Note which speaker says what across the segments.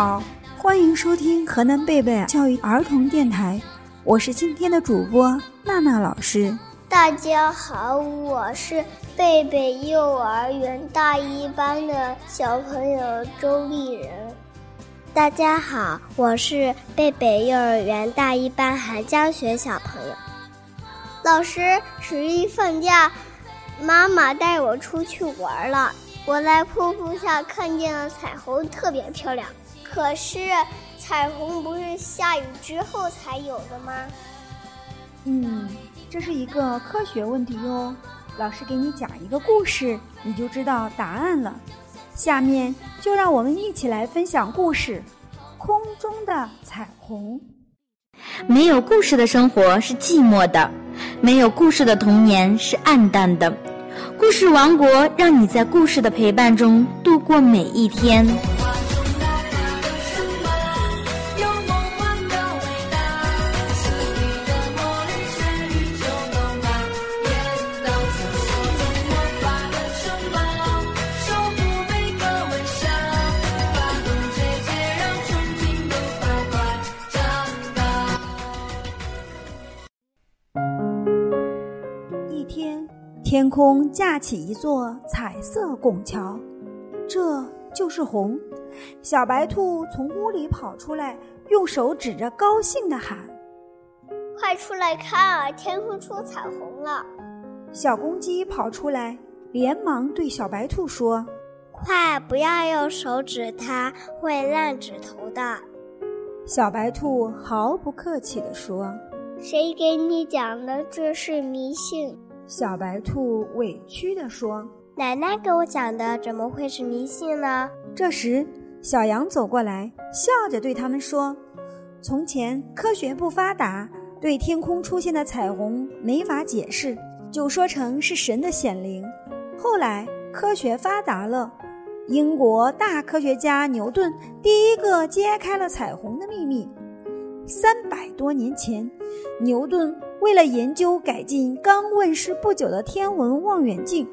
Speaker 1: 好，欢迎收听河南贝贝教育儿童电台，我是今天的主播娜娜老师。
Speaker 2: 大家好，我是贝贝幼儿园大一班的小朋友周丽人。
Speaker 3: 大家好，我是贝贝幼儿园大一班韩江雪小朋友。
Speaker 2: 老师，十一放假，妈妈带我出去玩了。我在瀑布下看见了彩虹，特别漂亮。可是，彩虹不是下雨之后才有的吗？
Speaker 1: 嗯，这是一个科学问题哟。老师给你讲一个故事，你就知道答案了。下面就让我们一起来分享故事《空中的彩虹》。
Speaker 4: 没有故事的生活是寂寞的，没有故事的童年是暗淡的。故事王国，让你在故事的陪伴中度过每一天。
Speaker 1: 天空架起一座彩色拱桥，这就是红。小白兔从屋里跑出来，用手指着，高兴地喊：“
Speaker 2: 快出来看啊，天空出彩虹了！”
Speaker 1: 小公鸡跑出来，连忙对小白兔说：“
Speaker 3: 快，不要用手指它，会烂指头的。”
Speaker 1: 小白兔毫不客气地说：“
Speaker 2: 谁给你讲的？这是迷信。”
Speaker 1: 小白兔委屈地说：“
Speaker 3: 奶奶给我讲的，怎么会是迷信呢？”
Speaker 1: 这时，小羊走过来，笑着对他们说：“从前科学不发达，对天空出现的彩虹没法解释，就说成是神的显灵。后来科学发达了，英国大科学家牛顿第一个揭开了彩虹的秘密。三百多年前，牛顿。”为了研究改进刚问世不久的天文望远镜，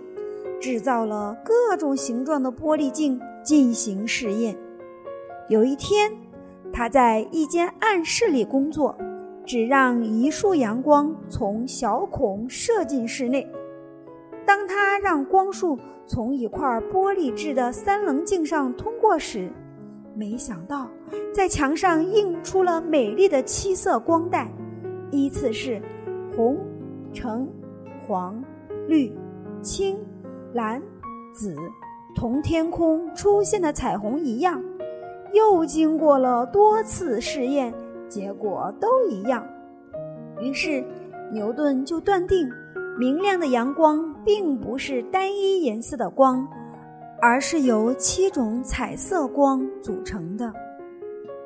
Speaker 1: 制造了各种形状的玻璃镜进行试验。有一天，他在一间暗室里工作，只让一束阳光从小孔射进室内。当他让光束从一块玻璃制的三棱镜上通过时，没想到在墙上映出了美丽的七色光带，依次是。红、橙、黄、绿、青、蓝、紫，同天空出现的彩虹一样。又经过了多次试验，结果都一样。于是，牛顿就断定，明亮的阳光并不是单一颜色的光，而是由七种彩色光组成的。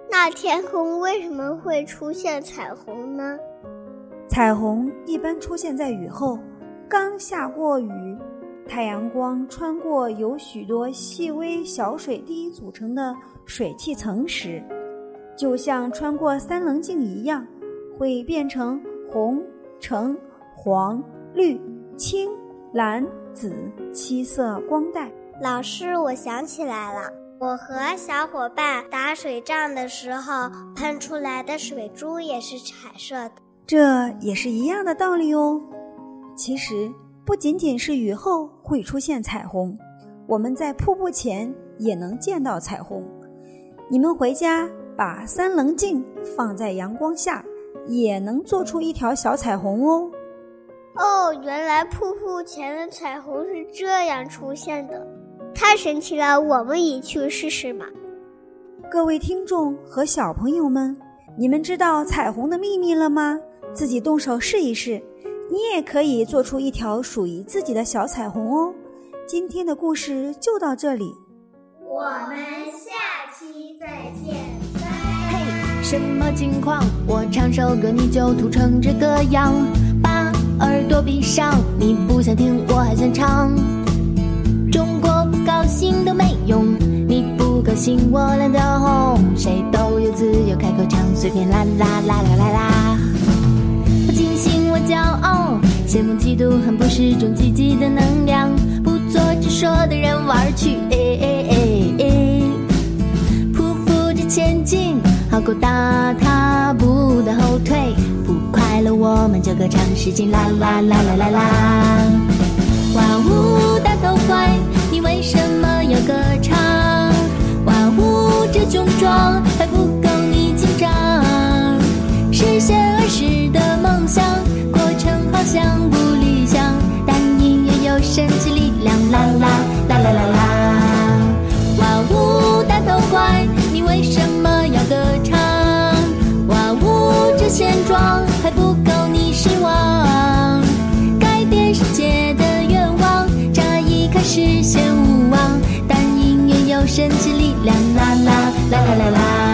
Speaker 2: 那天空为什么会出现彩虹呢？
Speaker 1: 彩虹一般出现在雨后，刚下过雨，太阳光穿过由许多细微小水滴组成的水汽层时，就像穿过三棱镜一样，会变成红、橙、黄、绿、青、蓝、紫七色光带。
Speaker 3: 老师，我想起来了，我和小伙伴打水仗的时候喷出来的水珠也是彩色的。
Speaker 1: 这也是一样的道理哦。其实不仅仅是雨后会出现彩虹，我们在瀑布前也能见到彩虹。你们回家把三棱镜放在阳光下，也能做出一条小彩虹哦。
Speaker 2: 哦，原来瀑布前的彩虹是这样出现的，太神奇了！我们也去试试吧。
Speaker 1: 各位听众和小朋友们，你们知道彩虹的秘密了吗？自己动手试一试，你也可以做出一条属于自己的小彩虹哦。今天的故事就到这里，
Speaker 2: 我们下期再见。
Speaker 5: 嘿，什么情况？我唱首歌你就吐成这个样？把耳朵闭上，你不想听我还想唱。中国不高兴都没用，你不高兴我脸都红。谁都有自由开口唱，随便啦啦啦啦啦啦。骄傲，羡慕嫉妒恨不是种积极的能量，不做直说的人玩去。哎哎哎哎，匍匐够大，踏步的后退，不快乐我们就歌唱，使劲啦啦啦啦啦啦！哇呜，大头怪，你为什么要歌唱？哇呜，这雄壮神奇力量，啦啦啦啦啦啦。